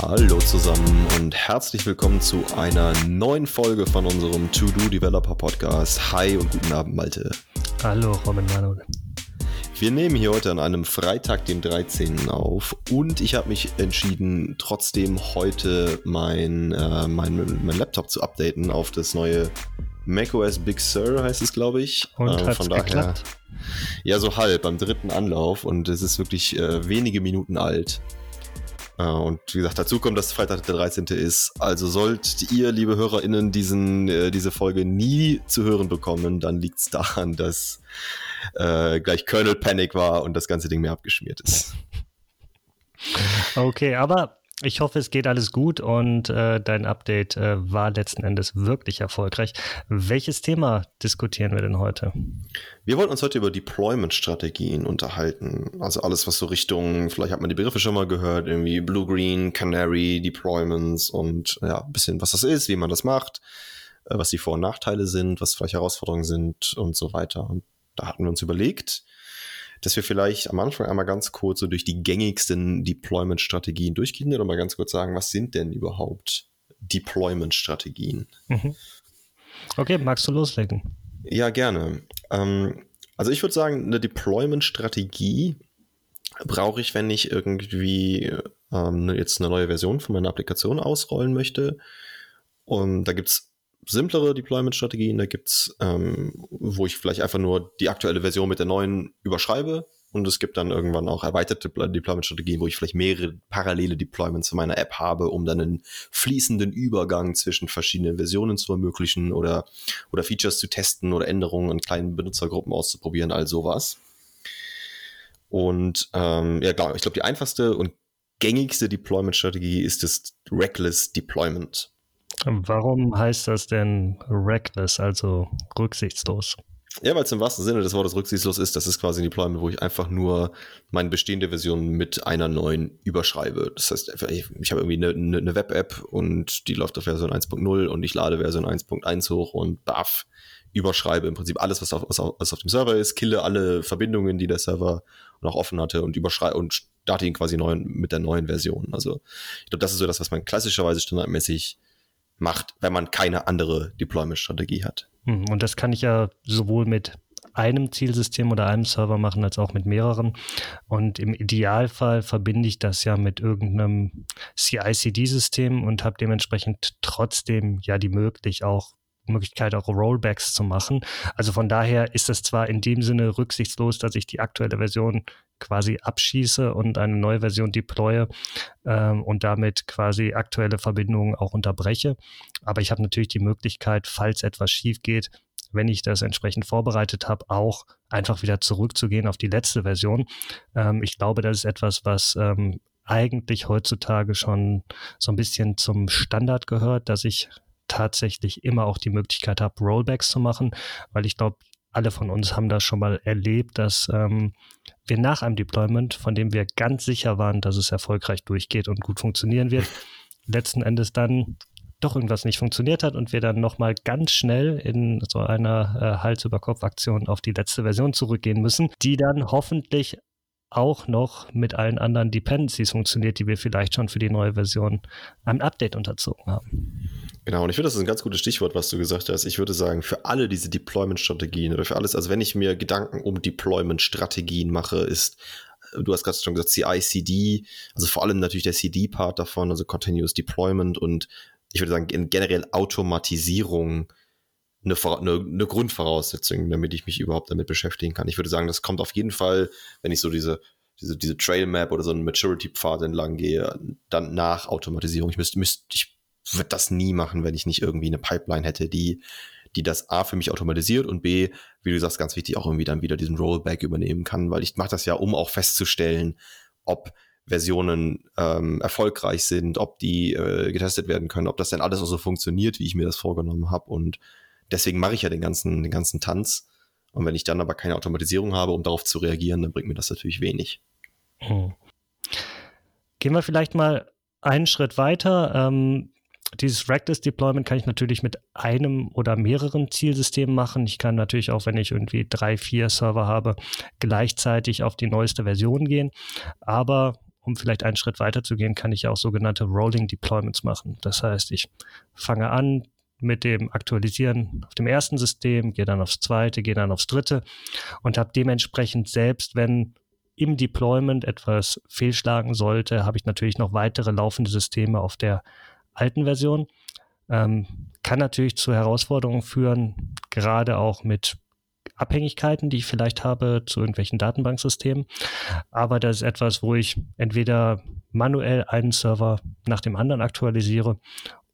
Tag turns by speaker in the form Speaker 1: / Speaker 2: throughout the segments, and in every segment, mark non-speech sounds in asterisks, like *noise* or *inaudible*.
Speaker 1: Hallo zusammen und herzlich willkommen zu einer neuen Folge von unserem To-Do Developer Podcast. Hi und guten Abend, Malte.
Speaker 2: Hallo, Robin Manuel.
Speaker 1: Wir nehmen hier heute an einem Freitag, dem 13. auf und ich habe mich entschieden, trotzdem heute mein, äh, mein, mein Laptop zu updaten auf das neue macOS Big Sur, heißt es, glaube ich.
Speaker 2: Und äh, von daher. Geklappt?
Speaker 1: Ja, so halb beim dritten Anlauf und es ist wirklich äh, wenige Minuten alt. Äh, und wie gesagt, dazu kommt, dass Freitag der 13. ist. Also sollt ihr, liebe HörerInnen, diesen, äh, diese Folge nie zu hören bekommen, dann liegt es daran, dass äh, gleich Kernel Panic war und das ganze Ding mir abgeschmiert ist.
Speaker 2: Okay, aber ich hoffe, es geht alles gut und äh, dein Update äh, war letzten Endes wirklich erfolgreich. Welches Thema diskutieren wir denn heute?
Speaker 1: Wir wollen uns heute über Deployment-Strategien unterhalten. Also alles, was so Richtung, vielleicht hat man die Begriffe schon mal gehört, irgendwie Blue, Green, Canary, Deployments und ja, ein bisschen, was das ist, wie man das macht, äh, was die Vor- und Nachteile sind, was vielleicht Herausforderungen sind und so weiter. Und da hatten wir uns überlegt, dass wir vielleicht am Anfang einmal ganz kurz so durch die gängigsten Deployment-Strategien durchgehen oder mal ganz kurz sagen, was sind denn überhaupt Deployment-Strategien? Mhm.
Speaker 2: Okay, magst du loslegen?
Speaker 1: Ja, gerne. Ähm, also ich würde sagen, eine Deployment-Strategie brauche ich, wenn ich irgendwie ähm, jetzt eine neue Version von meiner Applikation ausrollen möchte. Und da gibt es simplere Deployment-Strategien. Da gibt's, ähm, wo ich vielleicht einfach nur die aktuelle Version mit der neuen überschreibe. Und es gibt dann irgendwann auch erweiterte Deployment-Strategien, wo ich vielleicht mehrere parallele Deployments in meiner App habe, um dann einen fließenden Übergang zwischen verschiedenen Versionen zu ermöglichen oder, oder Features zu testen oder Änderungen in kleinen Benutzergruppen auszuprobieren, all sowas. Und ähm, ja, klar, ich glaube, die einfachste und gängigste Deployment-Strategie ist das Reckless Deployment.
Speaker 2: Warum heißt das denn reckless, also rücksichtslos?
Speaker 1: Ja, weil es im wahrsten Sinne des Wortes rücksichtslos ist. Das ist quasi ein Deployment, wo ich einfach nur meine bestehende Version mit einer neuen überschreibe. Das heißt, ich, habe irgendwie eine, eine Web-App und die läuft auf Version 1.0 und ich lade Version 1.1 hoch und baff, überschreibe im Prinzip alles, was auf, was auf dem Server ist, kille alle Verbindungen, die der Server noch offen hatte und überschreibe und starte ihn quasi neu, mit der neuen Version. Also ich glaube, das ist so das, was man klassischerweise standardmäßig macht, wenn man keine andere Deployment-Strategie hat.
Speaker 2: Hm, und das kann ich ja sowohl mit einem Zielsystem oder einem Server machen, als auch mit mehreren. Und im Idealfall verbinde ich das ja mit irgendeinem CI-CD-System und habe dementsprechend trotzdem ja die möglich auch Möglichkeit, auch Rollbacks zu machen. Also von daher ist es zwar in dem Sinne rücksichtslos, dass ich die aktuelle Version quasi abschieße und eine neue Version deploye ähm, und damit quasi aktuelle Verbindungen auch unterbreche. Aber ich habe natürlich die Möglichkeit, falls etwas schief geht, wenn ich das entsprechend vorbereitet habe, auch einfach wieder zurückzugehen auf die letzte Version. Ähm, ich glaube, das ist etwas, was ähm, eigentlich heutzutage schon so ein bisschen zum Standard gehört, dass ich tatsächlich immer auch die Möglichkeit habe, Rollbacks zu machen, weil ich glaube, alle von uns haben das schon mal erlebt, dass ähm, wir nach einem Deployment, von dem wir ganz sicher waren, dass es erfolgreich durchgeht und gut funktionieren wird, *laughs* letzten Endes dann doch irgendwas nicht funktioniert hat und wir dann nochmal ganz schnell in so einer äh, Hals-über-Kopf-Aktion auf die letzte Version zurückgehen müssen, die dann hoffentlich auch noch mit allen anderen Dependencies funktioniert, die wir vielleicht schon für die neue Version einem Update unterzogen haben.
Speaker 1: Genau, und ich finde, das ist ein ganz gutes Stichwort, was du gesagt hast. Ich würde sagen, für alle diese Deployment-Strategien oder für alles, also wenn ich mir Gedanken um Deployment-Strategien mache, ist, äh, du hast gerade schon gesagt, CI-CD, also vor allem natürlich der CD-Part davon, also Continuous Deployment und ich würde sagen, generell Automatisierung eine, eine, eine Grundvoraussetzung, damit ich mich überhaupt damit beschäftigen kann. Ich würde sagen, das kommt auf jeden Fall, wenn ich so diese diese, diese Trail Map oder so einen Maturity-Pfad entlang gehe, dann nach Automatisierung. Ich müsste, müsste, ich würde das nie machen, wenn ich nicht irgendwie eine Pipeline hätte, die, die das A für mich automatisiert und B, wie du sagst, ganz wichtig, auch irgendwie dann wieder diesen Rollback übernehmen kann, weil ich mache das ja, um auch festzustellen, ob Versionen ähm, erfolgreich sind, ob die äh, getestet werden können, ob das denn alles auch so funktioniert, wie ich mir das vorgenommen habe. Und deswegen mache ich ja den ganzen, den ganzen Tanz. Und wenn ich dann aber keine Automatisierung habe, um darauf zu reagieren, dann bringt mir das natürlich wenig. Hm.
Speaker 2: Gehen wir vielleicht mal einen Schritt weiter. Ähm, dieses Reckless Deployment kann ich natürlich mit einem oder mehreren Zielsystemen machen. Ich kann natürlich auch, wenn ich irgendwie drei, vier Server habe, gleichzeitig auf die neueste Version gehen. Aber um vielleicht einen Schritt weiter zu gehen, kann ich auch sogenannte Rolling Deployments machen. Das heißt, ich fange an, mit dem Aktualisieren auf dem ersten System, gehe dann aufs zweite, gehe dann aufs dritte und habe dementsprechend selbst, wenn im Deployment etwas fehlschlagen sollte, habe ich natürlich noch weitere laufende Systeme auf der alten Version. Ähm, kann natürlich zu Herausforderungen führen, gerade auch mit Abhängigkeiten, die ich vielleicht habe zu irgendwelchen Datenbanksystemen. Aber das ist etwas, wo ich entweder manuell einen Server nach dem anderen aktualisiere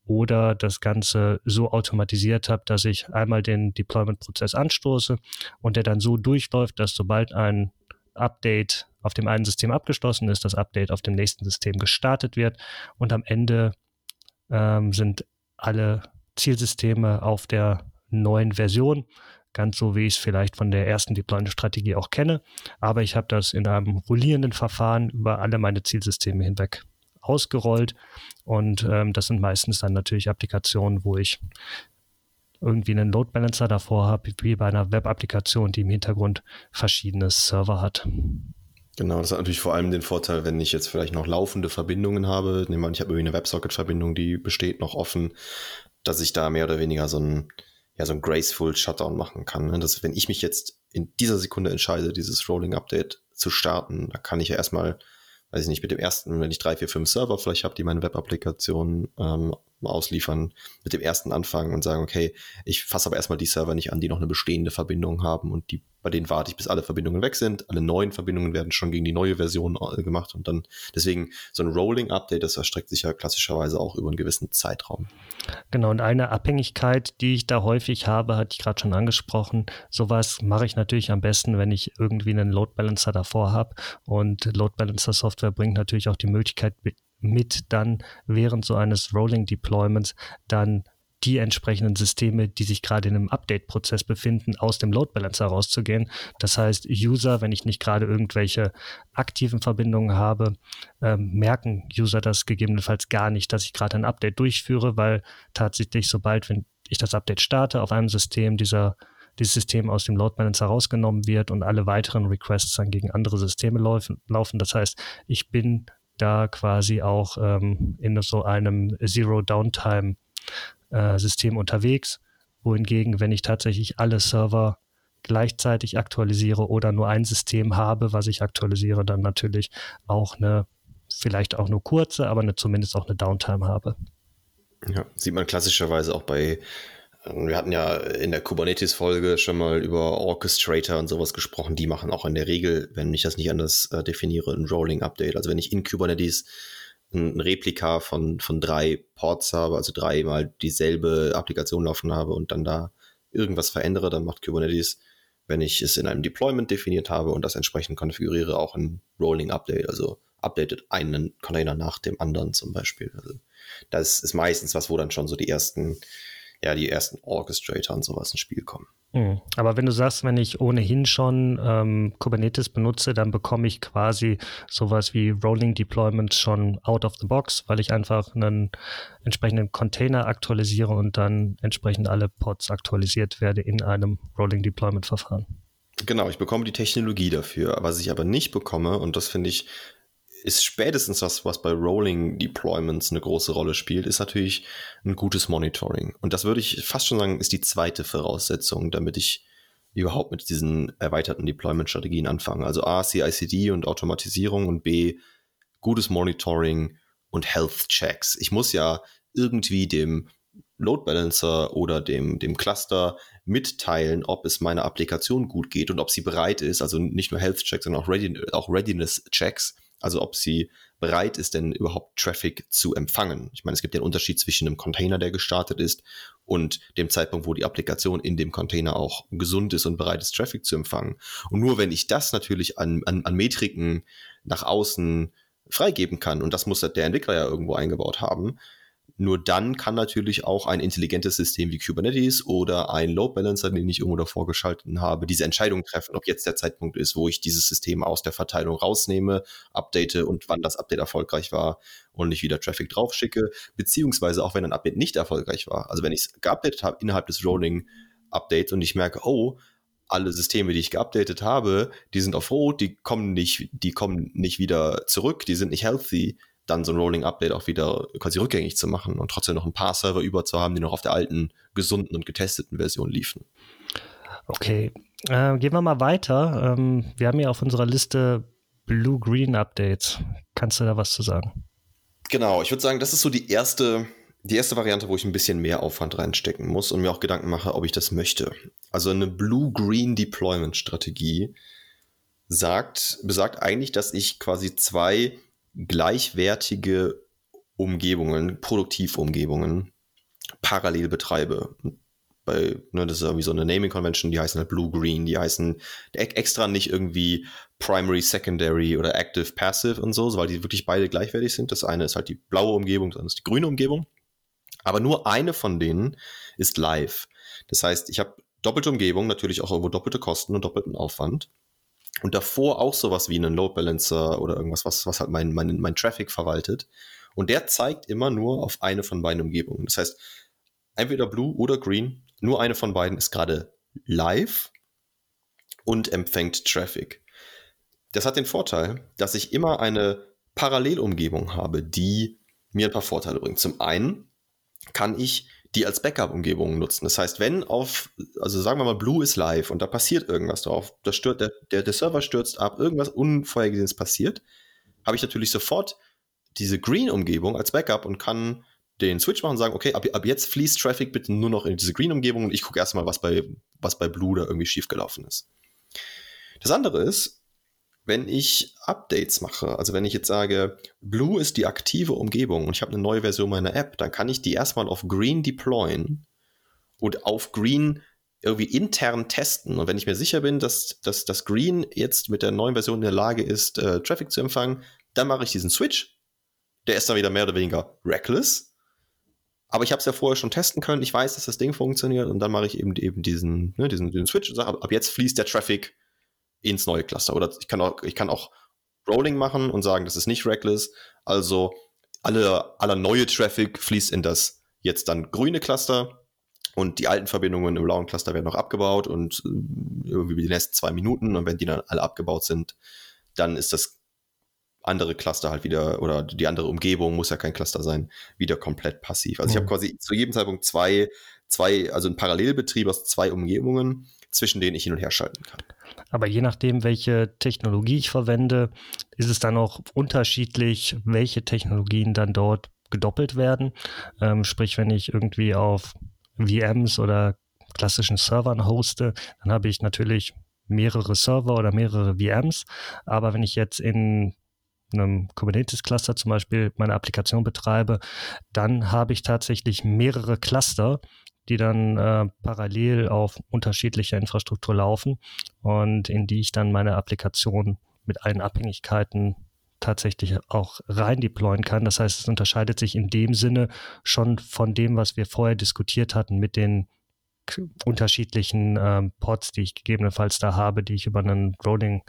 Speaker 2: oder das Ganze so automatisiert habe, dass ich einmal den Deployment-Prozess anstoße und der dann so durchläuft, dass sobald ein Update auf dem einen System abgeschlossen ist, das Update auf dem nächsten System gestartet wird und am Ende ähm, sind alle Zielsysteme auf der neuen Version, ganz so wie ich es vielleicht von der ersten Deployment-Strategie auch kenne, aber ich habe das in einem rollierenden Verfahren über alle meine Zielsysteme hinweg ausgerollt. Und ähm, das sind meistens dann natürlich Applikationen, wo ich irgendwie einen Load Balancer davor habe, wie bei einer Web-Applikation, die im Hintergrund verschiedene Server hat.
Speaker 1: Genau, das hat natürlich vor allem den Vorteil, wenn ich jetzt vielleicht noch laufende Verbindungen habe. Nehmen wir an, ich habe irgendwie eine WebSocket-Verbindung, die besteht noch offen, dass ich da mehr oder weniger so ein, ja, so ein graceful Shutdown machen kann. Ne? Dass, wenn ich mich jetzt in dieser Sekunde entscheide, dieses Rolling Update zu starten, da kann ich ja erstmal weiß ich nicht, mit dem ersten, wenn ich drei, vier, fünf Server vielleicht habe, die meine Web-Applikation ähm, ausliefern, mit dem ersten anfangen und sagen, okay, ich fasse aber erstmal die Server nicht an, die noch eine bestehende Verbindung haben und die bei denen warte ich, bis alle Verbindungen weg sind. Alle neuen Verbindungen werden schon gegen die neue Version äh, gemacht und dann deswegen so ein Rolling Update, das erstreckt sich ja klassischerweise auch über einen gewissen Zeitraum.
Speaker 2: Genau, und eine Abhängigkeit, die ich da häufig habe, hatte ich gerade schon angesprochen. Sowas mache ich natürlich am besten, wenn ich irgendwie einen Load Balancer davor habe. Und Load Balancer Software bringt natürlich auch die Möglichkeit mit, dann während so eines Rolling Deployments dann die entsprechenden Systeme, die sich gerade in einem Update-Prozess befinden, aus dem Load Balancer rauszugehen. Das heißt, User, wenn ich nicht gerade irgendwelche aktiven Verbindungen habe, ähm, merken User das gegebenenfalls gar nicht, dass ich gerade ein Update durchführe, weil tatsächlich, sobald, wenn ich das Update starte auf einem System, dieser dieses System aus dem Load Balancer rausgenommen wird und alle weiteren Requests dann gegen andere Systeme laufen. Das heißt, ich bin da quasi auch ähm, in so einem Zero Downtime äh, unterwegs, wohingegen, wenn ich tatsächlich alle Server gleichzeitig aktualisiere oder nur ein System habe, was ich aktualisiere, dann natürlich auch eine, vielleicht auch nur kurze, aber eine, zumindest auch eine Downtime habe.
Speaker 1: Ja, sieht man klassischerweise auch bei, wir hatten ja in der Kubernetes-Folge schon mal über Orchestrator und sowas gesprochen. Die machen auch in der Regel, wenn ich das nicht anders äh, definiere, ein Rolling Update. Also wenn ich in Kubernetes ein Replika von, von drei Ports habe, also dreimal dieselbe Applikation laufen habe und dann da irgendwas verändere, dann macht Kubernetes, wenn ich es in einem Deployment definiert habe und das entsprechend konfiguriere, auch ein Rolling Update, also updatet einen Container nach dem anderen zum Beispiel. Also das ist meistens was, wo dann schon so die ersten ja die ersten Orchestrator und sowas ins Spiel kommen.
Speaker 2: Mhm. Aber wenn du sagst, wenn ich ohnehin schon ähm, Kubernetes benutze, dann bekomme ich quasi sowas wie Rolling Deployments schon out of the box, weil ich einfach einen entsprechenden Container aktualisiere und dann entsprechend alle Pods aktualisiert werde in einem Rolling Deployment Verfahren.
Speaker 1: Genau, ich bekomme die Technologie dafür. Was ich aber nicht bekomme, und das finde ich ist spätestens was, was bei Rolling Deployments eine große Rolle spielt, ist natürlich ein gutes Monitoring. Und das würde ich fast schon sagen, ist die zweite Voraussetzung, damit ich überhaupt mit diesen erweiterten Deployment-Strategien anfange. Also A, CICD und Automatisierung und B, gutes Monitoring und Health Checks. Ich muss ja irgendwie dem Load Balancer oder dem, dem Cluster mitteilen, ob es meiner Applikation gut geht und ob sie bereit ist, also nicht nur Health Checks, sondern auch Readiness Checks, also ob sie bereit ist, denn überhaupt Traffic zu empfangen. Ich meine, es gibt den Unterschied zwischen einem Container, der gestartet ist, und dem Zeitpunkt, wo die Applikation in dem Container auch gesund ist und bereit ist, Traffic zu empfangen. Und nur wenn ich das natürlich an, an, an Metriken nach außen freigeben kann, und das muss der Entwickler ja irgendwo eingebaut haben, nur dann kann natürlich auch ein intelligentes System wie Kubernetes oder ein Load Balancer, den ich irgendwo davor geschalten habe, diese Entscheidung treffen, ob jetzt der Zeitpunkt ist, wo ich dieses System aus der Verteilung rausnehme, update und wann das Update erfolgreich war und ich wieder Traffic draufschicke, beziehungsweise auch wenn ein Update nicht erfolgreich war. Also wenn ich es geupdatet habe innerhalb des Rolling Updates und ich merke, oh, alle Systeme, die ich geupdatet habe, die sind auf Rot, die kommen nicht, die kommen nicht wieder zurück, die sind nicht healthy, dann so ein Rolling Update auch wieder quasi rückgängig zu machen und trotzdem noch ein paar Server über zu haben, die noch auf der alten, gesunden und getesteten Version liefen.
Speaker 2: Okay, äh, gehen wir mal weiter. Ähm, wir haben ja auf unserer Liste Blue-Green Updates. Kannst du da was zu sagen?
Speaker 1: Genau, ich würde sagen, das ist so die erste, die erste Variante, wo ich ein bisschen mehr Aufwand reinstecken muss und mir auch Gedanken mache, ob ich das möchte. Also eine Blue-Green Deployment Strategie sagt, besagt eigentlich, dass ich quasi zwei gleichwertige Umgebungen, Produktivumgebungen parallel betreibe bei, ne, das ist irgendwie so eine Naming Convention, die heißen halt Blue Green, die heißen extra nicht irgendwie Primary, Secondary oder Active, Passive und so, weil die wirklich beide gleichwertig sind. Das eine ist halt die blaue Umgebung, das andere ist die grüne Umgebung. Aber nur eine von denen ist live. Das heißt, ich habe doppelte Umgebung, natürlich auch irgendwo doppelte Kosten und doppelten Aufwand. Und davor auch sowas wie einen Load Balancer oder irgendwas, was, was halt mein, mein, mein Traffic verwaltet. Und der zeigt immer nur auf eine von beiden Umgebungen. Das heißt, entweder Blue oder Green nur eine von beiden ist gerade live und empfängt Traffic. Das hat den Vorteil, dass ich immer eine Parallelumgebung habe, die mir ein paar Vorteile bringt. Zum einen kann ich die als Backup-Umgebung nutzen. Das heißt, wenn auf, also sagen wir mal, Blue ist live und da passiert irgendwas drauf, das stört, der, der, der Server stürzt ab, irgendwas Unvorhergesehenes passiert, habe ich natürlich sofort diese Green-Umgebung als Backup und kann den Switch machen und sagen, okay, ab, ab jetzt fließt Traffic bitte nur noch in diese Green-Umgebung und ich gucke erstmal, was bei, was bei Blue da irgendwie schiefgelaufen ist. Das andere ist, wenn ich Updates mache, also wenn ich jetzt sage, Blue ist die aktive Umgebung und ich habe eine neue Version meiner App, dann kann ich die erstmal auf Green deployen und auf Green irgendwie intern testen. Und wenn ich mir sicher bin, dass, dass das Green jetzt mit der neuen Version in der Lage ist, äh, Traffic zu empfangen, dann mache ich diesen Switch. Der ist dann wieder mehr oder weniger reckless aber ich habe es ja vorher schon testen können. Ich weiß, dass das Ding funktioniert und dann mache ich eben, eben diesen, ne, diesen, diesen Switch und sage, ab, ab jetzt fließt der Traffic ins neue Cluster. Oder ich kann auch, ich kann auch Rolling machen und sagen, das ist nicht reckless. Also alle, aller neue Traffic fließt in das jetzt dann grüne Cluster und die alten Verbindungen im blauen Cluster werden noch abgebaut und äh, irgendwie die nächsten zwei Minuten und wenn die dann alle abgebaut sind, dann ist das andere Cluster halt wieder oder die andere Umgebung muss ja kein Cluster sein, wieder komplett passiv. Also mhm. ich habe quasi zu jedem Zeitpunkt zwei, zwei, also ein Parallelbetrieb aus zwei Umgebungen, zwischen denen ich hin und her schalten kann.
Speaker 2: Aber je nachdem, welche Technologie ich verwende, ist es dann auch unterschiedlich, welche Technologien dann dort gedoppelt werden. Ähm, sprich, wenn ich irgendwie auf VMs oder klassischen Servern hoste, dann habe ich natürlich mehrere Server oder mehrere VMs. Aber wenn ich jetzt in einem Kubernetes-Cluster zum Beispiel meine Applikation betreibe, dann habe ich tatsächlich mehrere Cluster, die dann äh, parallel auf unterschiedlicher Infrastruktur laufen und in die ich dann meine Applikation mit allen Abhängigkeiten tatsächlich auch rein deployen kann. Das heißt, es unterscheidet sich in dem Sinne schon von dem, was wir vorher diskutiert hatten mit den unterschiedlichen ähm, Pods, die ich gegebenenfalls da habe, die ich über einen Rolling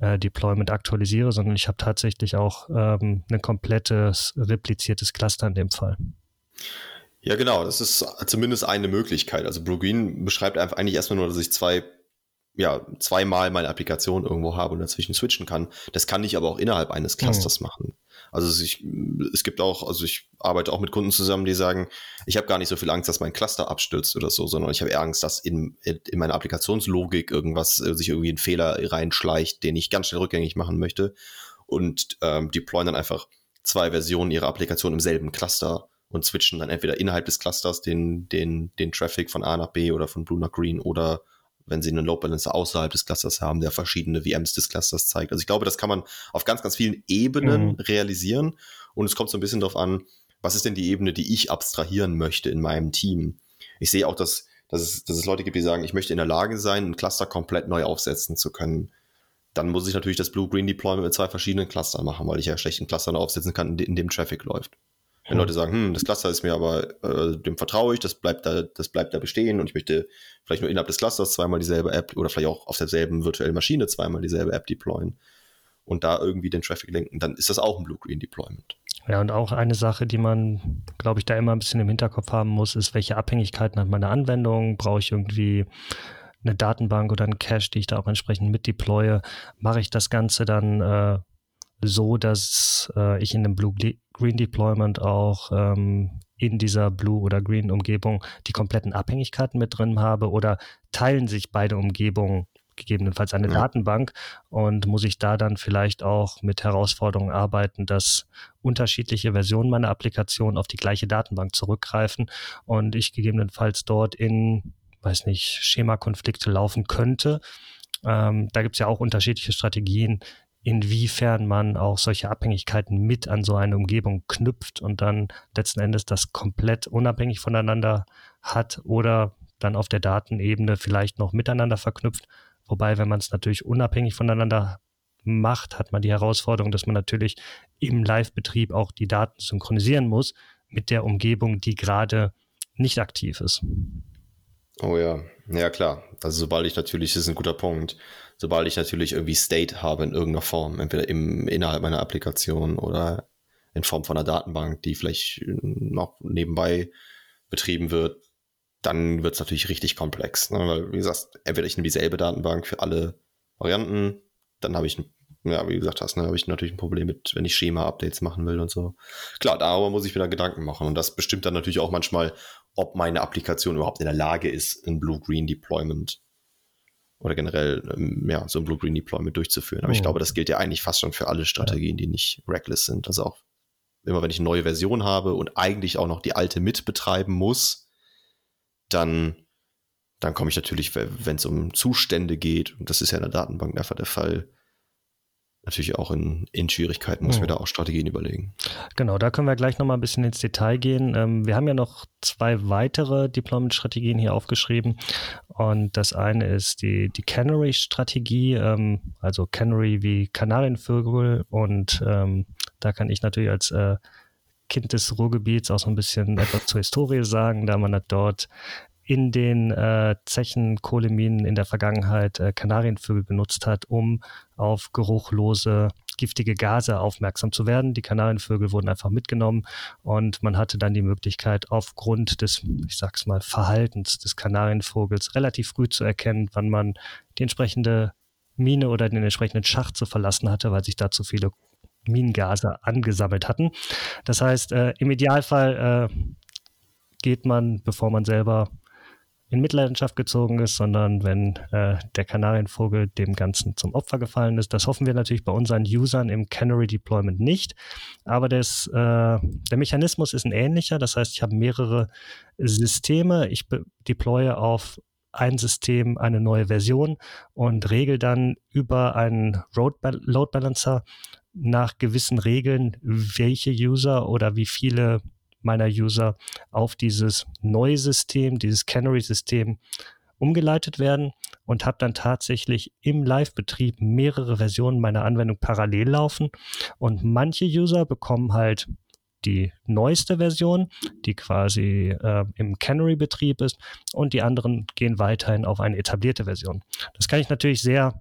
Speaker 2: äh, Deployment aktualisiere, sondern ich habe tatsächlich auch ähm, ein komplettes repliziertes Cluster in dem Fall.
Speaker 1: Ja, genau, das ist zumindest eine Möglichkeit. Also Blue Green beschreibt einfach eigentlich erstmal nur, dass ich zwei ja, zweimal meine Applikation irgendwo habe und dazwischen switchen kann. Das kann ich aber auch innerhalb eines Clusters mhm. machen. Also ich, es gibt auch, also ich arbeite auch mit Kunden zusammen, die sagen, ich habe gar nicht so viel Angst, dass mein Cluster abstürzt oder so, sondern ich habe eher Angst, dass in, in meiner Applikationslogik irgendwas, äh, sich irgendwie ein Fehler reinschleicht, den ich ganz schnell rückgängig machen möchte und ähm, deployen dann einfach zwei Versionen ihrer Applikation im selben Cluster und switchen dann entweder innerhalb des Clusters den, den, den Traffic von A nach B oder von Blue nach Green oder wenn sie einen Load Balancer außerhalb des Clusters haben, der verschiedene VMs des Clusters zeigt. Also ich glaube, das kann man auf ganz, ganz vielen Ebenen mhm. realisieren. Und es kommt so ein bisschen darauf an, was ist denn die Ebene, die ich abstrahieren möchte in meinem Team. Ich sehe auch, dass, dass, es, dass es Leute gibt, die sagen, ich möchte in der Lage sein, ein Cluster komplett neu aufsetzen zu können. Dann muss ich natürlich das Blue-Green Deployment mit zwei verschiedenen Clustern machen, weil ich ja schlecht einen Cluster aufsetzen kann, in dem Traffic läuft. Wenn Leute sagen, hm, das Cluster ist mir aber, äh, dem vertraue ich, das bleibt da, das bleibt da bestehen und ich möchte vielleicht nur innerhalb des Clusters zweimal dieselbe App oder vielleicht auch auf derselben virtuellen Maschine zweimal dieselbe App deployen und da irgendwie den Traffic lenken, dann ist das auch ein Blue-Green Deployment.
Speaker 2: Ja, und auch eine Sache, die man, glaube ich, da immer ein bisschen im Hinterkopf haben muss, ist, welche Abhängigkeiten hat meine Anwendung? Brauche ich irgendwie eine Datenbank oder ein Cache, die ich da auch entsprechend mit deploye, mache ich das Ganze dann äh, so, dass äh, ich in dem Blue-Green Deployment auch ähm, in dieser Blue- oder Green-Umgebung die kompletten Abhängigkeiten mit drin habe oder teilen sich beide Umgebungen gegebenenfalls eine ja. Datenbank und muss ich da dann vielleicht auch mit Herausforderungen arbeiten, dass unterschiedliche Versionen meiner Applikation auf die gleiche Datenbank zurückgreifen und ich gegebenenfalls dort in, weiß nicht, Schemakonflikte laufen könnte. Ähm, da gibt es ja auch unterschiedliche Strategien, inwiefern man auch solche Abhängigkeiten mit an so eine Umgebung knüpft und dann letzten Endes das komplett unabhängig voneinander hat oder dann auf der Datenebene vielleicht noch miteinander verknüpft. Wobei, wenn man es natürlich unabhängig voneinander macht, hat man die Herausforderung, dass man natürlich im Live-Betrieb auch die Daten synchronisieren muss mit der Umgebung, die gerade nicht aktiv ist.
Speaker 1: Oh ja, ja klar. Also sobald ich natürlich, das ist ein guter Punkt, sobald ich natürlich irgendwie State habe in irgendeiner Form, entweder im, innerhalb meiner Applikation oder in Form von einer Datenbank, die vielleicht noch nebenbei betrieben wird, dann wird es natürlich richtig komplex. Ne? Weil, wie gesagt, entweder ich nehme dieselbe Datenbank für alle Varianten, dann habe ich, ja, wie gesagt hast, ne, habe ich natürlich ein Problem mit, wenn ich Schema-Updates machen will und so. Klar, darüber muss ich mir da Gedanken machen. Und das bestimmt dann natürlich auch manchmal, ob meine Applikation überhaupt in der Lage ist, ein Blue-Green-Deployment oder generell ähm, ja, so ein Blue-Green-Deployment durchzuführen. Aber oh. ich glaube, das gilt ja eigentlich fast schon für alle Strategien, die nicht reckless sind. Also auch immer, wenn ich eine neue Version habe und eigentlich auch noch die alte mitbetreiben muss, dann, dann komme ich natürlich, wenn es um Zustände geht, und das ist ja in der Datenbank einfach der Fall, natürlich auch in, in Schwierigkeiten, muss mhm. mir da auch Strategien überlegen.
Speaker 2: Genau, da können wir gleich nochmal ein bisschen ins Detail gehen. Ähm, wir haben ja noch zwei weitere Deployment-Strategien hier aufgeschrieben. Und das eine ist die, die Canary-Strategie, ähm, also Canary wie Kanarienvögel. Und ähm, da kann ich natürlich als äh, Kind des Ruhrgebiets auch so ein bisschen etwas zur Historie sagen, da man dort in den äh, Zechen, Kohleminen in der Vergangenheit äh, Kanarienvögel genutzt hat, um auf geruchlose, giftige Gase aufmerksam zu werden. Die Kanarienvögel wurden einfach mitgenommen und man hatte dann die Möglichkeit, aufgrund des, ich sag's mal, Verhaltens des Kanarienvogels relativ früh zu erkennen, wann man die entsprechende Mine oder den entsprechenden Schacht zu verlassen hatte, weil sich da zu viele Minengase angesammelt hatten. Das heißt, äh, im Idealfall äh, geht man, bevor man selber in Mitleidenschaft gezogen ist, sondern wenn äh, der Kanarienvogel dem Ganzen zum Opfer gefallen ist. Das hoffen wir natürlich bei unseren Usern im Canary Deployment nicht. Aber das, äh, der Mechanismus ist ein ähnlicher. Das heißt, ich habe mehrere Systeme. Ich deploye auf ein System eine neue Version und regel dann über einen Load Balancer nach gewissen Regeln, welche User oder wie viele meiner User auf dieses neue System, dieses Canary-System umgeleitet werden und habe dann tatsächlich im Live-Betrieb mehrere Versionen meiner Anwendung parallel laufen. Und manche User bekommen halt die neueste Version, die quasi äh, im Canary-Betrieb ist, und die anderen gehen weiterhin auf eine etablierte Version. Das kann ich natürlich sehr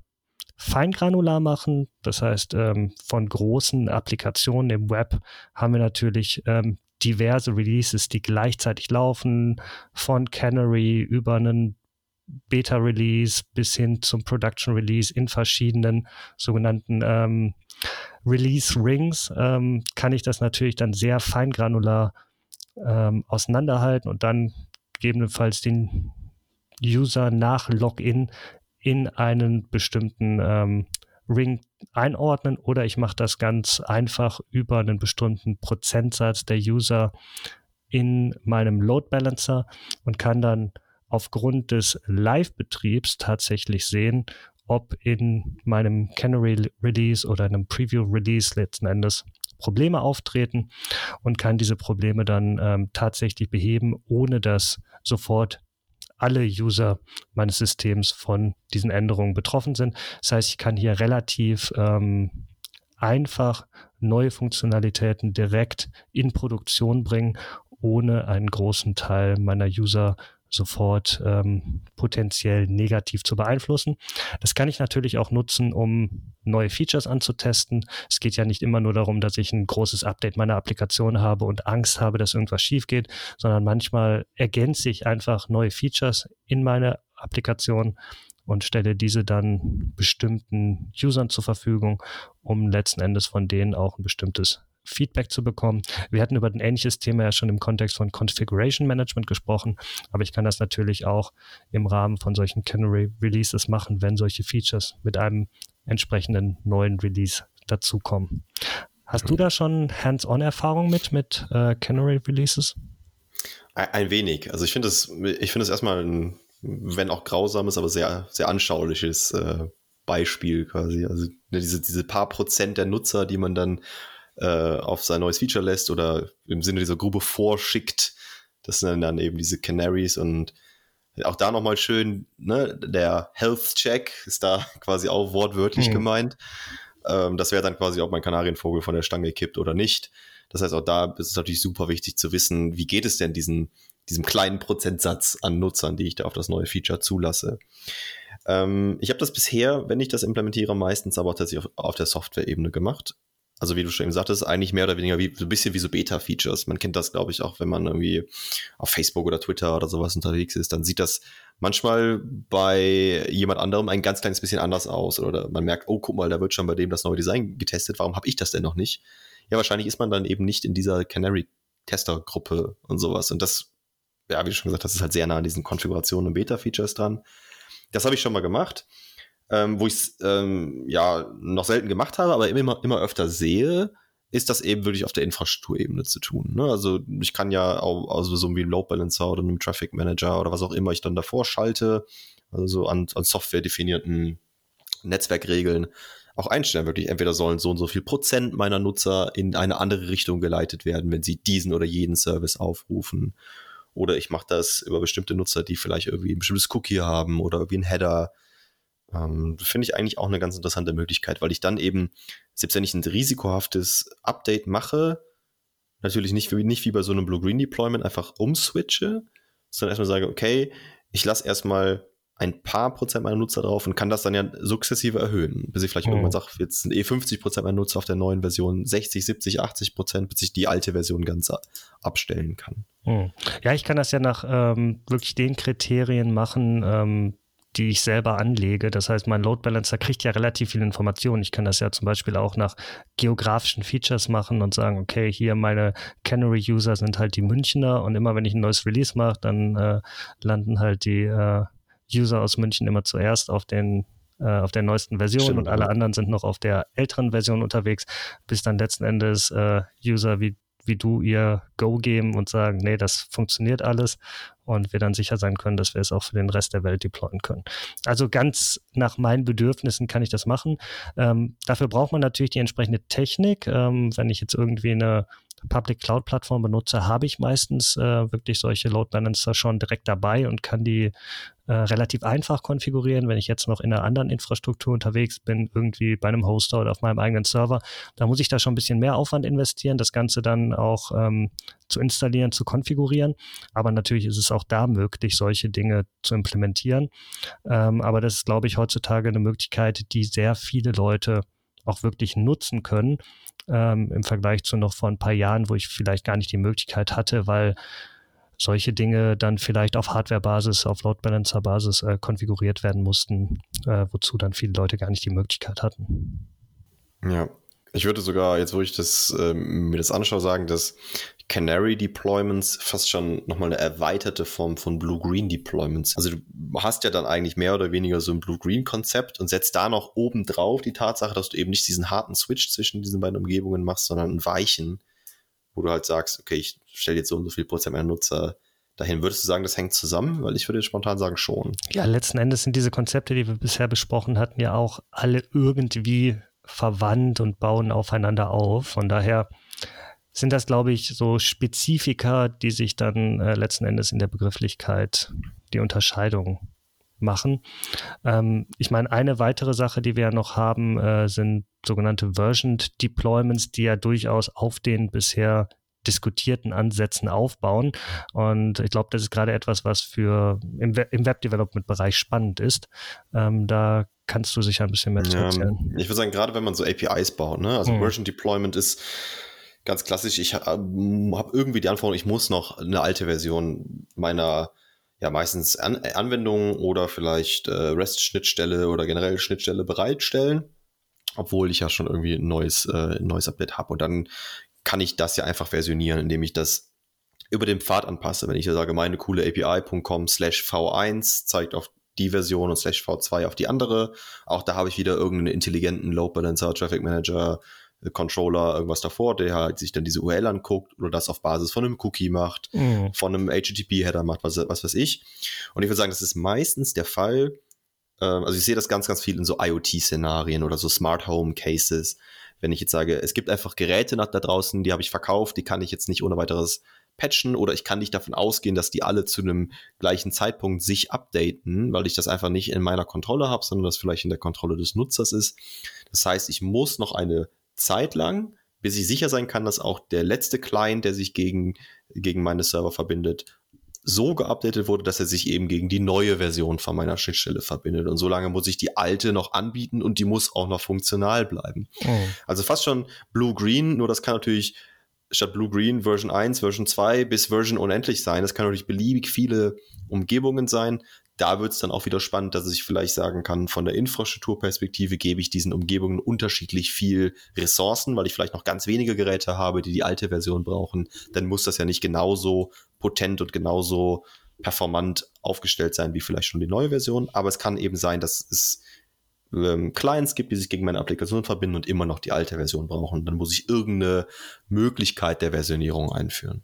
Speaker 2: feingranular machen. Das heißt, ähm, von großen Applikationen im Web haben wir natürlich ähm, diverse Releases, die gleichzeitig laufen, von Canary über einen Beta-Release bis hin zum Production-Release in verschiedenen sogenannten ähm, Release-Rings, ähm, kann ich das natürlich dann sehr feingranular ähm, auseinanderhalten und dann gegebenenfalls den User nach Login in einen bestimmten ähm, Ring einordnen oder ich mache das ganz einfach über einen bestimmten Prozentsatz der User in meinem Load Balancer und kann dann aufgrund des Live-Betriebs tatsächlich sehen, ob in meinem Canary Release oder einem Preview Release letzten Endes Probleme auftreten und kann diese Probleme dann ähm, tatsächlich beheben, ohne dass sofort alle User meines Systems von diesen Änderungen betroffen sind. Das heißt, ich kann hier relativ ähm, einfach neue Funktionalitäten direkt in Produktion bringen, ohne einen großen Teil meiner User sofort ähm, potenziell negativ zu beeinflussen. Das kann ich natürlich auch nutzen, um neue Features anzutesten. Es geht ja nicht immer nur darum, dass ich ein großes Update meiner Applikation habe und Angst habe, dass irgendwas schief geht, sondern manchmal ergänze ich einfach neue Features in meine Applikationen und stelle diese dann bestimmten Usern zur Verfügung, um letzten Endes von denen auch ein bestimmtes Feedback zu bekommen. Wir hatten über ein ähnliches Thema ja schon im Kontext von Configuration Management gesprochen, aber ich kann das natürlich auch im Rahmen von solchen Canary Releases machen, wenn solche Features mit einem entsprechenden neuen Release dazukommen. Hast du da schon Hands-on-Erfahrung mit, mit äh, Canary Releases?
Speaker 1: Ein, wenig. Also ich finde es, ich finde es erstmal ein, wenn auch grausames, aber sehr, sehr anschauliches äh, Beispiel quasi. Also ne, diese, diese paar Prozent der Nutzer, die man dann äh, auf sein neues Feature lässt oder im Sinne dieser Grube vorschickt. Das sind dann eben diese Canaries und auch da nochmal schön, ne, der Health Check ist da *laughs* quasi auch wortwörtlich mhm. gemeint. Ähm, das wäre dann quasi, ob mein Kanarienvogel von der Stange kippt oder nicht. Das heißt, auch da ist es natürlich super wichtig zu wissen, wie geht es denn diesen, diesem kleinen Prozentsatz an Nutzern, die ich da auf das neue Feature zulasse. Ähm, ich habe das bisher, wenn ich das implementiere, meistens aber tatsächlich auf, auf der Software-Ebene gemacht also wie du schon eben sagtest, eigentlich mehr oder weniger wie so ein bisschen wie so Beta-Features. Man kennt das, glaube ich, auch wenn man irgendwie auf Facebook oder Twitter oder sowas unterwegs ist, dann sieht das manchmal bei jemand anderem ein ganz kleines bisschen anders aus. Oder man merkt, oh, guck mal, da wird schon bei dem das neue Design getestet, warum habe ich das denn noch nicht? Ja, wahrscheinlich ist man dann eben nicht in dieser Canary-Tester-Gruppe und sowas. Und das, ja, wie du schon gesagt hast, ist halt sehr nah an diesen Konfigurationen und Beta-Features dran. Das habe ich schon mal gemacht ähm, wo ich es ähm, ja noch selten gemacht habe, aber immer, immer öfter sehe, ist das eben wirklich auf der Infrastrukturebene zu tun. Ne? Also ich kann ja auch also so wie ein Load Balancer oder einem Traffic Manager oder was auch immer ich dann davor schalte, also so an, an Software definierten Netzwerkregeln auch einstellen. Wirklich, entweder sollen so und so viel Prozent meiner Nutzer in eine andere Richtung geleitet werden, wenn sie diesen oder jeden Service aufrufen. Oder ich mache das über bestimmte Nutzer, die vielleicht irgendwie ein bestimmtes Cookie haben oder irgendwie ein Header ähm, Finde ich eigentlich auch eine ganz interessante Möglichkeit, weil ich dann eben, selbst wenn ich ein risikohaftes Update mache, natürlich nicht wie, nicht wie bei so einem Blue-Green-Deployment einfach umswitche, sondern erstmal sage, okay, ich lasse erstmal ein paar Prozent meiner Nutzer drauf und kann das dann ja sukzessive erhöhen, bis ich vielleicht mhm. irgendwann sage, jetzt sind eh 50 Prozent meiner Nutzer auf der neuen Version, 60, 70, 80 Prozent, bis ich die alte Version ganz abstellen kann.
Speaker 2: Mhm. Ja, ich kann das ja nach ähm, wirklich den Kriterien machen, ähm, die ich selber anlege. Das heißt, mein Load Balancer kriegt ja relativ viel Informationen. Ich kann das ja zum Beispiel auch nach geografischen Features machen und sagen, okay, hier meine Canary-User sind halt die Münchner und immer wenn ich ein neues Release mache, dann äh, landen halt die äh, User aus München immer zuerst auf den äh, auf der neuesten Version Stimmt, und alle anderen sind noch auf der älteren Version unterwegs, bis dann letzten Endes äh, User wie wie du ihr Go geben und sagen, nee, das funktioniert alles und wir dann sicher sein können, dass wir es auch für den Rest der Welt deployen können. Also ganz nach meinen Bedürfnissen kann ich das machen. Ähm, dafür braucht man natürlich die entsprechende Technik. Ähm, wenn ich jetzt irgendwie eine Public Cloud Plattform benutze, habe ich meistens äh, wirklich solche Load Balancer schon direkt dabei und kann die äh, relativ einfach konfigurieren. Wenn ich jetzt noch in einer anderen Infrastruktur unterwegs bin, irgendwie bei einem Hoster oder auf meinem eigenen Server, da muss ich da schon ein bisschen mehr Aufwand investieren, das Ganze dann auch ähm, zu installieren, zu konfigurieren. Aber natürlich ist es auch da möglich, solche Dinge zu implementieren. Ähm, aber das ist, glaube ich, heutzutage eine Möglichkeit, die sehr viele Leute auch wirklich nutzen können, ähm, im Vergleich zu noch vor ein paar Jahren, wo ich vielleicht gar nicht die Möglichkeit hatte, weil solche Dinge dann vielleicht auf Hardware-Basis, auf Load Balancer-Basis äh, konfiguriert werden mussten, äh, wozu dann viele Leute gar nicht die Möglichkeit hatten.
Speaker 1: Ja, ich würde sogar, jetzt wo ich das, äh, mir das anschaue, sagen, dass Canary Deployments fast schon nochmal eine erweiterte Form von Blue-Green Deployments. Also du hast ja dann eigentlich mehr oder weniger so ein Blue-Green Konzept und setzt da noch oben drauf die Tatsache, dass du eben nicht diesen harten Switch zwischen diesen beiden Umgebungen machst, sondern einen weichen, wo du halt sagst, okay, ich stelle jetzt so und so viel Prozent meiner Nutzer dahin. Würdest du sagen, das hängt zusammen? Weil ich würde spontan sagen, schon.
Speaker 2: Ja, letzten Endes sind diese Konzepte, die wir bisher besprochen hatten, ja auch alle irgendwie verwandt und bauen aufeinander auf. Von daher sind das, glaube ich, so Spezifika, die sich dann äh, letzten Endes in der Begrifflichkeit die Unterscheidung machen. Ähm, ich meine, eine weitere Sache, die wir ja noch haben, äh, sind sogenannte Versioned Deployments, die ja durchaus auf den bisher diskutierten Ansätzen aufbauen. Und ich glaube, das ist gerade etwas, was für im, We im Web-Development-Bereich spannend ist. Ähm, da kannst du sicher ein bisschen mehr zu erzählen.
Speaker 1: Ja, ich würde sagen, gerade wenn man so APIs baut, ne? also hm. Version Deployment ist ganz klassisch, ich ähm, habe irgendwie die Anforderung, ich muss noch eine alte Version meiner ja meistens An Anwendungen oder vielleicht äh, REST-Schnittstelle oder generell Schnittstelle bereitstellen, obwohl ich ja schon irgendwie ein neues, äh, neues Update habe. Und dann kann ich das ja einfach versionieren, indem ich das über den Pfad anpasse. Wenn ich sage, meine coole API.com slash V1 zeigt auf die Version und slash V2 auf die andere. Auch da habe ich wieder irgendeinen intelligenten Load Balancer, Traffic Manager, äh, Controller, irgendwas davor, der halt sich dann diese URL anguckt oder das auf Basis von einem Cookie macht, mhm. von einem HTTP-Header macht, was, was weiß ich. Und ich würde sagen, das ist meistens der Fall. Ähm, also ich sehe das ganz, ganz viel in so IoT-Szenarien oder so Smart Home Cases. Wenn ich jetzt sage, es gibt einfach Geräte nach da draußen, die habe ich verkauft, die kann ich jetzt nicht ohne weiteres patchen oder ich kann nicht davon ausgehen, dass die alle zu einem gleichen Zeitpunkt sich updaten, weil ich das einfach nicht in meiner Kontrolle habe, sondern das vielleicht in der Kontrolle des Nutzers ist. Das heißt, ich muss noch eine Zeit lang, bis ich sicher sein kann, dass auch der letzte Client, der sich gegen, gegen meine Server verbindet, so geupdatet wurde, dass er sich eben gegen die neue Version von meiner Schnittstelle verbindet. Und so lange muss ich die alte noch anbieten und die muss auch noch funktional bleiben. Oh. Also fast schon Blue-Green, nur das kann natürlich statt Blue-Green Version 1, Version 2 bis Version unendlich sein. Das kann natürlich beliebig viele Umgebungen sein. Da wird es dann auch wieder spannend, dass ich vielleicht sagen kann, von der Infrastrukturperspektive gebe ich diesen Umgebungen unterschiedlich viel Ressourcen, weil ich vielleicht noch ganz wenige Geräte habe, die die alte Version brauchen. Dann muss das ja nicht genauso potent und genauso performant aufgestellt sein wie vielleicht schon die neue Version. Aber es kann eben sein, dass es ähm, Clients gibt, die sich gegen meine Applikation verbinden und immer noch die alte Version brauchen. Dann muss ich irgendeine Möglichkeit der Versionierung einführen.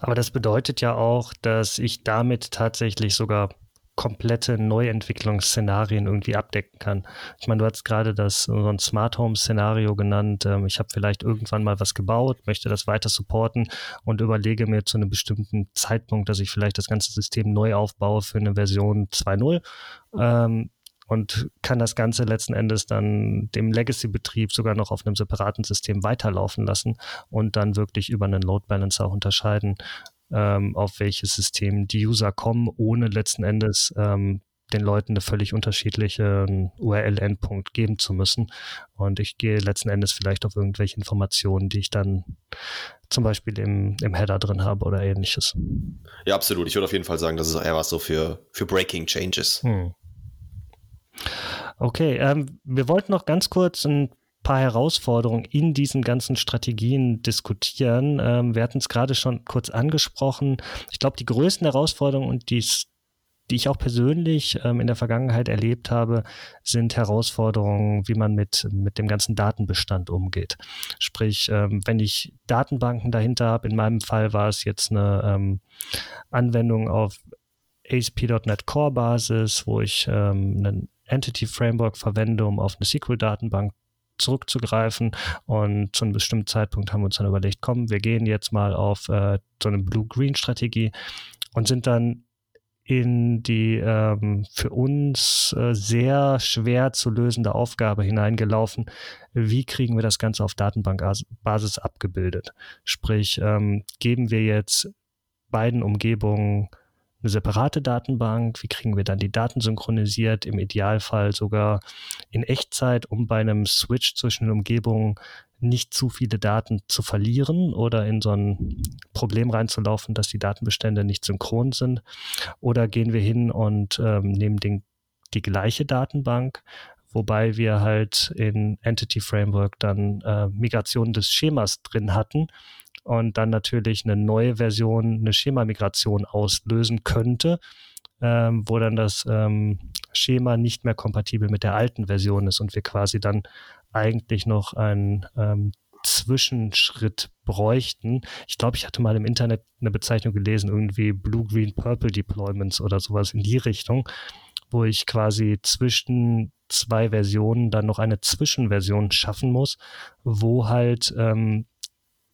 Speaker 2: Aber das bedeutet ja auch, dass ich damit tatsächlich sogar komplette Neuentwicklungsszenarien irgendwie abdecken kann. Ich meine, du hast gerade das so ein Smart Home Szenario genannt. Ähm, ich habe vielleicht irgendwann mal was gebaut, möchte das weiter supporten und überlege mir zu einem bestimmten Zeitpunkt, dass ich vielleicht das ganze System neu aufbaue für eine Version 2.0. Ähm, und kann das Ganze letzten Endes dann dem Legacy-Betrieb sogar noch auf einem separaten System weiterlaufen lassen und dann wirklich über einen Load Balancer auch unterscheiden, ähm, auf welches System die User kommen, ohne letzten Endes ähm, den Leuten eine völlig unterschiedliche URL-Endpunkt geben zu müssen. Und ich gehe letzten Endes vielleicht auf irgendwelche Informationen, die ich dann zum Beispiel im, im Header drin habe oder ähnliches.
Speaker 1: Ja, absolut. Ich würde auf jeden Fall sagen, das ist eher was so für, für Breaking Changes. Hm.
Speaker 2: Okay, ähm, wir wollten noch ganz kurz ein paar Herausforderungen in diesen ganzen Strategien diskutieren. Ähm, wir hatten es gerade schon kurz angesprochen. Ich glaube, die größten Herausforderungen und dies die ich auch persönlich ähm, in der Vergangenheit erlebt habe, sind Herausforderungen, wie man mit, mit dem ganzen Datenbestand umgeht. Sprich, ähm, wenn ich Datenbanken dahinter habe, in meinem Fall war es jetzt eine ähm, Anwendung auf ASP.NET Core Basis, wo ich ähm, einen Entity Framework verwende, um auf eine SQL-Datenbank zurückzugreifen. Und zu einem bestimmten Zeitpunkt haben wir uns dann überlegt, komm, wir gehen jetzt mal auf äh, so eine Blue-Green-Strategie und sind dann in die ähm, für uns äh, sehr schwer zu lösende Aufgabe hineingelaufen. Wie kriegen wir das Ganze auf Datenbankbasis abgebildet? Sprich, ähm, geben wir jetzt beiden Umgebungen eine separate Datenbank? Wie kriegen wir dann die Daten synchronisiert? Im Idealfall sogar in Echtzeit, um bei einem Switch zwischen den Umgebungen nicht zu viele Daten zu verlieren oder in so ein Problem reinzulaufen, dass die Datenbestände nicht synchron sind? Oder gehen wir hin und ähm, nehmen den, die gleiche Datenbank, wobei wir halt in Entity Framework dann äh, Migration des Schemas drin hatten und dann natürlich eine neue Version, eine Schema-Migration auslösen könnte, ähm, wo dann das ähm, Schema nicht mehr kompatibel mit der alten Version ist und wir quasi dann eigentlich noch einen ähm, Zwischenschritt bräuchten. Ich glaube, ich hatte mal im Internet eine Bezeichnung gelesen, irgendwie Blue, Green, Purple Deployments oder sowas in die Richtung, wo ich quasi zwischen zwei Versionen dann noch eine Zwischenversion schaffen muss, wo halt ähm,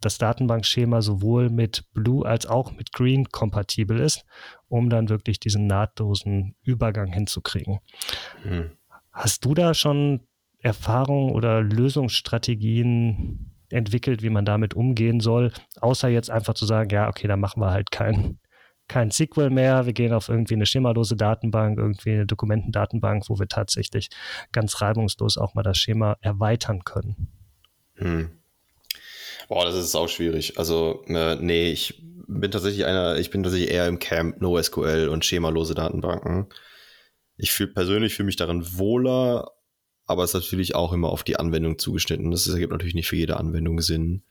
Speaker 2: das Datenbankschema sowohl mit Blue als auch mit Green kompatibel ist, um dann wirklich diesen nahtlosen Übergang hinzukriegen. Mhm. Hast du da schon Erfahrungen oder Lösungsstrategien entwickelt, wie man damit umgehen soll, außer jetzt einfach zu sagen, ja, okay, dann machen wir halt kein, kein SQL mehr, wir gehen auf irgendwie eine schemalose Datenbank, irgendwie eine Dokumentendatenbank, wo wir tatsächlich ganz reibungslos auch mal das Schema erweitern können. Hm.
Speaker 1: Boah, das ist auch schwierig. Also, äh, nee, ich bin tatsächlich einer, ich bin tatsächlich eher im Camp NoSQL und schemalose Datenbanken. Ich fühle persönlich fühle mich darin wohler, aber es ist natürlich auch immer auf die Anwendung zugeschnitten. Das ergibt natürlich nicht für jede Anwendung Sinn.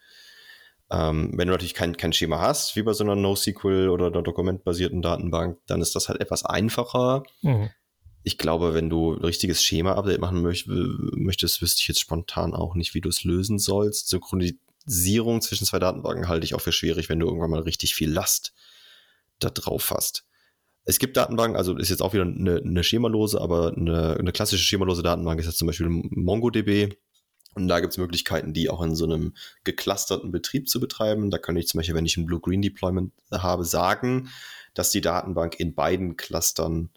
Speaker 1: Ähm, wenn du natürlich kein, kein Schema hast, wie bei so einer NoSQL oder einer dokumentbasierten Datenbank, dann ist das halt etwas einfacher. Mhm. Ich glaube, wenn du ein richtiges Schema-Update machen möcht möchtest, wüsste ich jetzt spontan auch nicht, wie du es lösen sollst. Synchronisierung zwischen zwei Datenbanken halte ich auch für schwierig, wenn du irgendwann mal richtig viel Last da drauf hast. Es gibt Datenbanken, also ist jetzt auch wieder eine, eine schemalose, aber eine, eine klassische schemalose Datenbank ist jetzt zum Beispiel MongoDB. Und da gibt es Möglichkeiten, die auch in so einem geclusterten Betrieb zu betreiben. Da kann ich zum Beispiel, wenn ich ein Blue-Green-Deployment habe, sagen, dass die Datenbank in beiden Clustern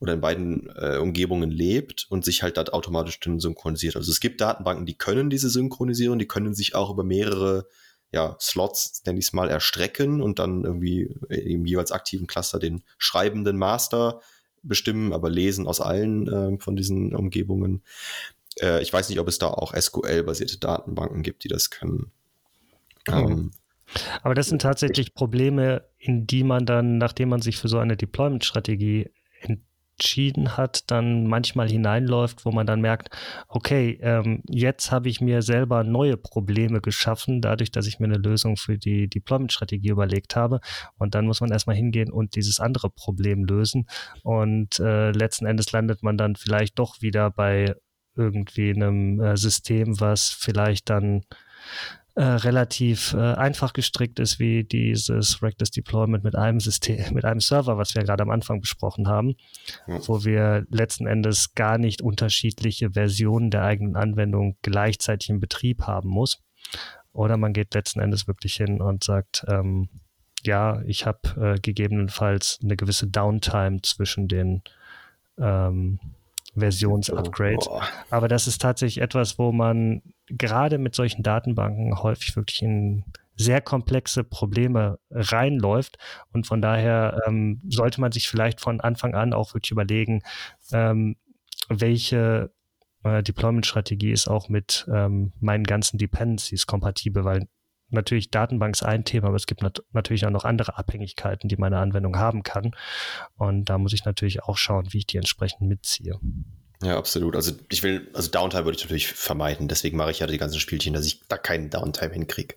Speaker 1: oder in beiden äh, Umgebungen lebt und sich halt dort automatisch synchronisiert. Also es gibt Datenbanken, die können diese synchronisieren, die können sich auch über mehrere ja, Slots, nenne ich es mal, erstrecken und dann irgendwie im jeweils aktiven Cluster den schreibenden Master bestimmen, aber lesen aus allen äh, von diesen Umgebungen. Äh, ich weiß nicht, ob es da auch SQL-basierte Datenbanken gibt, die das können.
Speaker 2: Mhm. Ähm, aber das sind tatsächlich Probleme, in die man dann, nachdem man sich für so eine Deployment-Strategie entschieden hat, dann manchmal hineinläuft, wo man dann merkt, okay, ähm, jetzt habe ich mir selber neue Probleme geschaffen, dadurch, dass ich mir eine Lösung für die Deployment-Strategie überlegt habe. Und dann muss man erstmal hingehen und dieses andere Problem lösen. Und äh, letzten Endes landet man dann vielleicht doch wieder bei irgendwie einem äh, System, was vielleicht dann äh, relativ äh, einfach gestrickt ist, wie dieses Reckless Deployment mit einem System, *laughs* mit einem Server, was wir gerade am Anfang besprochen haben, ja. wo wir letzten Endes gar nicht unterschiedliche Versionen der eigenen Anwendung gleichzeitig im Betrieb haben muss. Oder man geht letzten Endes wirklich hin und sagt, ähm, ja, ich habe äh, gegebenenfalls eine gewisse Downtime zwischen den ähm, Versionsupgrades. Oh, Aber das ist tatsächlich etwas, wo man gerade mit solchen Datenbanken häufig wirklich in sehr komplexe Probleme reinläuft. Und von daher ähm, sollte man sich vielleicht von Anfang an auch wirklich überlegen, ähm, welche äh, Deployment-Strategie ist auch mit ähm, meinen ganzen Dependencies kompatibel, weil natürlich Datenbank ist ein Thema, aber es gibt nat natürlich auch noch andere Abhängigkeiten, die meine Anwendung haben kann. Und da muss ich natürlich auch schauen, wie ich die entsprechend mitziehe.
Speaker 1: Ja, absolut. Also ich will, also Downtime würde ich natürlich vermeiden. Deswegen mache ich ja die ganzen Spielchen, dass ich da keinen Downtime hinkriege.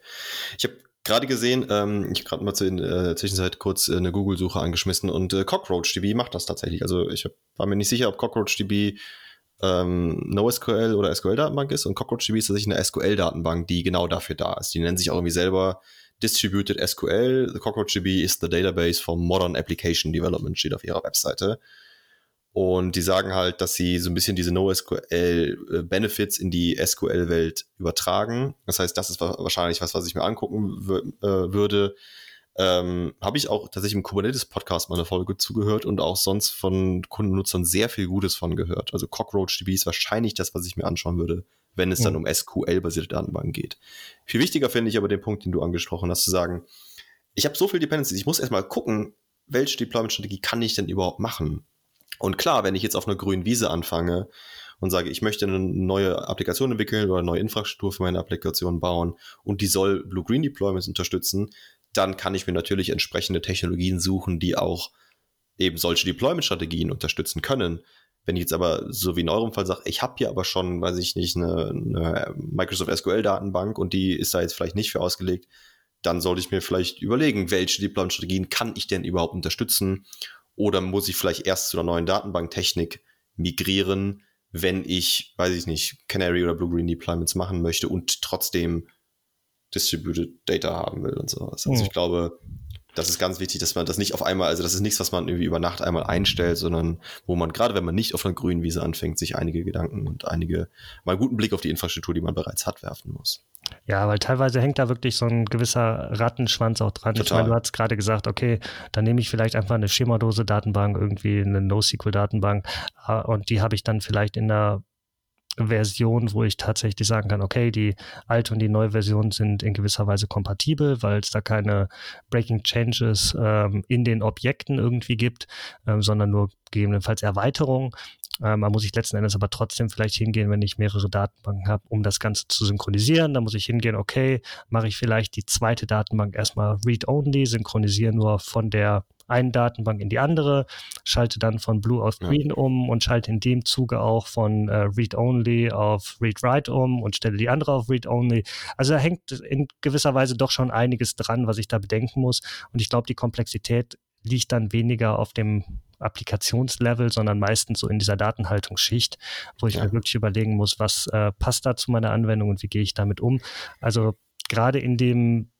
Speaker 1: Ich habe gerade gesehen, ähm, ich habe gerade mal in der äh, Zwischenzeit kurz äh, eine Google-Suche angeschmissen und äh, CockroachDB macht das tatsächlich. Also ich hab, war mir nicht sicher, ob CockroachDB ähm, NoSQL oder SQL-Datenbank ist und CockroachDB ist tatsächlich eine SQL-Datenbank, die genau dafür da ist. Die nennen sich auch irgendwie selber Distributed SQL. The CockroachDB is the database for modern application development, steht auf ihrer Webseite. Und die sagen halt, dass sie so ein bisschen diese NoSQL-Benefits in die SQL-Welt übertragen. Das heißt, das ist wahrscheinlich was, was ich mir angucken äh, würde. Ähm, Habe ich auch tatsächlich im Kubernetes-Podcast mal eine Folge zugehört und auch sonst von Kundennutzern sehr viel Gutes von gehört. Also CockroachDB ist wahrscheinlich das, was ich mir anschauen würde, wenn es ja. dann um SQL-basierte Datenbanken geht. Viel wichtiger finde ich aber den Punkt, den du angesprochen hast, zu sagen, ich habe so viel Dependencies, ich muss erstmal gucken, welche Deployment-Strategie kann ich denn überhaupt machen? Und klar, wenn ich jetzt auf einer grünen Wiese anfange und sage, ich möchte eine neue Applikation entwickeln oder eine neue Infrastruktur für meine Applikation bauen und die soll Blue-Green Deployments unterstützen, dann kann ich mir natürlich entsprechende Technologien suchen, die auch eben solche Deployment-Strategien unterstützen können. Wenn ich jetzt aber so wie in eurem Fall sage, ich habe hier aber schon, weiß ich nicht, eine, eine Microsoft SQL-Datenbank und die ist da jetzt vielleicht nicht für ausgelegt, dann sollte ich mir vielleicht überlegen, welche Deployment-Strategien kann ich denn überhaupt unterstützen oder muss ich vielleicht erst zu einer neuen Datenbanktechnik migrieren, wenn ich, weiß ich nicht, Canary oder Blue-Green Deployments machen möchte und trotzdem Distributed Data haben will und sowas. Also mhm. ich glaube, das ist ganz wichtig, dass man das nicht auf einmal, also das ist nichts, was man irgendwie über Nacht einmal einstellt, sondern wo man gerade, wenn man nicht auf einer grünen Wiese anfängt, sich einige Gedanken und einige, mal einen guten Blick auf die Infrastruktur, die man bereits hat, werfen muss.
Speaker 2: Ja, weil teilweise hängt da wirklich so ein gewisser Rattenschwanz auch dran. Total. Ich meine, du hast gerade gesagt, okay, dann nehme ich vielleicht einfach eine Schemadose-Datenbank, irgendwie eine NoSQL-Datenbank ah, und die habe ich dann vielleicht in der Version, wo ich tatsächlich sagen kann, okay, die alte und die neue Version sind in gewisser Weise kompatibel, weil es da keine Breaking Changes ähm, in den Objekten irgendwie gibt, ähm, sondern nur gegebenenfalls Erweiterungen. Ähm, da muss ich letzten Endes aber trotzdem vielleicht hingehen, wenn ich mehrere Datenbanken habe, um das Ganze zu synchronisieren. Da muss ich hingehen, okay, mache ich vielleicht die zweite Datenbank erstmal read-only, synchronisiere nur von der einen Datenbank in die andere, schalte dann von Blue auf Green ja. um und schalte in dem Zuge auch von äh, Read-Only auf Read-Write um und stelle die andere auf Read-Only. Also da hängt in gewisser Weise doch schon einiges dran, was ich da bedenken muss. Und ich glaube, die Komplexität liegt dann weniger auf dem Applikationslevel, sondern meistens so in dieser Datenhaltungsschicht, wo ich ja. mir wirklich überlegen muss, was äh, passt da zu meiner Anwendung und wie gehe ich damit um. Also gerade in dem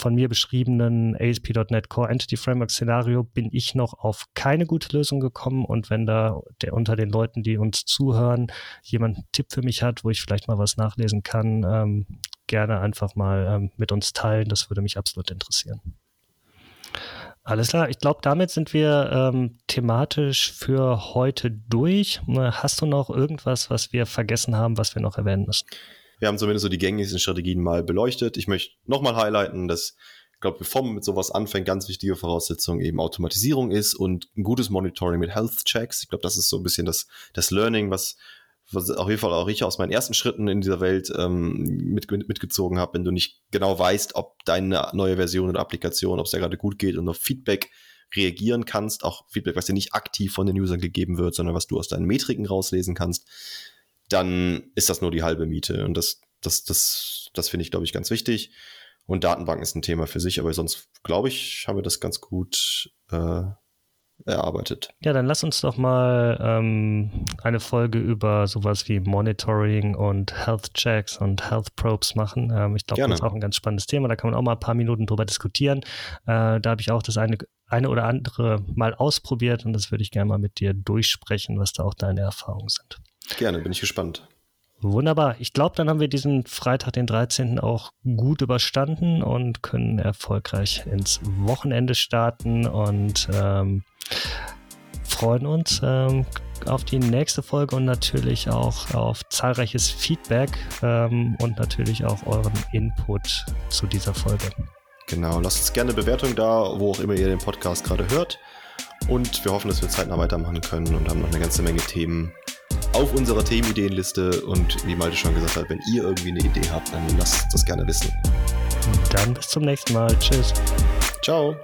Speaker 2: von mir beschriebenen ASP.NET Core Entity Framework Szenario bin ich noch auf keine gute Lösung gekommen. Und wenn da der, unter den Leuten, die uns zuhören, jemand einen Tipp für mich hat, wo ich vielleicht mal was nachlesen kann, ähm, gerne einfach mal ähm, mit uns teilen. Das würde mich absolut interessieren. Alles klar, ich glaube, damit sind wir ähm, thematisch für heute durch. Hast du noch irgendwas, was wir vergessen haben, was wir noch erwähnen müssen?
Speaker 1: Wir haben zumindest so die gängigsten Strategien mal beleuchtet. Ich möchte nochmal highlighten, dass, ich glaube, bevor man mit sowas anfängt, ganz wichtige Voraussetzung eben Automatisierung ist und ein gutes Monitoring mit Health Checks. Ich glaube, das ist so ein bisschen das, das Learning, was, was auf jeden Fall auch ich aus meinen ersten Schritten in dieser Welt ähm, mit, mitgezogen habe, wenn du nicht genau weißt, ob deine neue Version oder Applikation, ob es da gerade gut geht und auf Feedback reagieren kannst, auch Feedback, was dir nicht aktiv von den Usern gegeben wird, sondern was du aus deinen Metriken rauslesen kannst, dann ist das nur die halbe Miete. Und das, das, das, das finde ich, glaube ich, ganz wichtig. Und Datenbanken ist ein Thema für sich, aber sonst, glaube ich, haben wir das ganz gut äh, erarbeitet.
Speaker 2: Ja, dann lass uns doch mal ähm, eine Folge über sowas wie Monitoring und Health Checks und Health Probes machen. Ähm, ich glaube, das ist auch ein ganz spannendes Thema. Da kann man auch mal ein paar Minuten drüber diskutieren. Äh, da habe ich auch das eine, eine oder andere mal ausprobiert und das würde ich gerne mal mit dir durchsprechen, was da auch deine Erfahrungen sind.
Speaker 1: Gerne, bin ich gespannt.
Speaker 2: Wunderbar. Ich glaube, dann haben wir diesen Freitag, den 13. auch gut überstanden und können erfolgreich ins Wochenende starten und ähm, freuen uns ähm, auf die nächste Folge und natürlich auch auf zahlreiches Feedback ähm, und natürlich auch euren Input zu dieser Folge.
Speaker 1: Genau, lasst uns gerne eine Bewertung da, wo auch immer ihr den Podcast gerade hört. Und wir hoffen, dass wir zeitnah weitermachen können und haben noch eine ganze Menge Themen auf unserer Themenideenliste. Und wie Malte schon gesagt hat, wenn ihr irgendwie eine Idee habt, dann lasst das gerne wissen.
Speaker 2: Dann bis zum nächsten Mal. Tschüss.
Speaker 1: Ciao.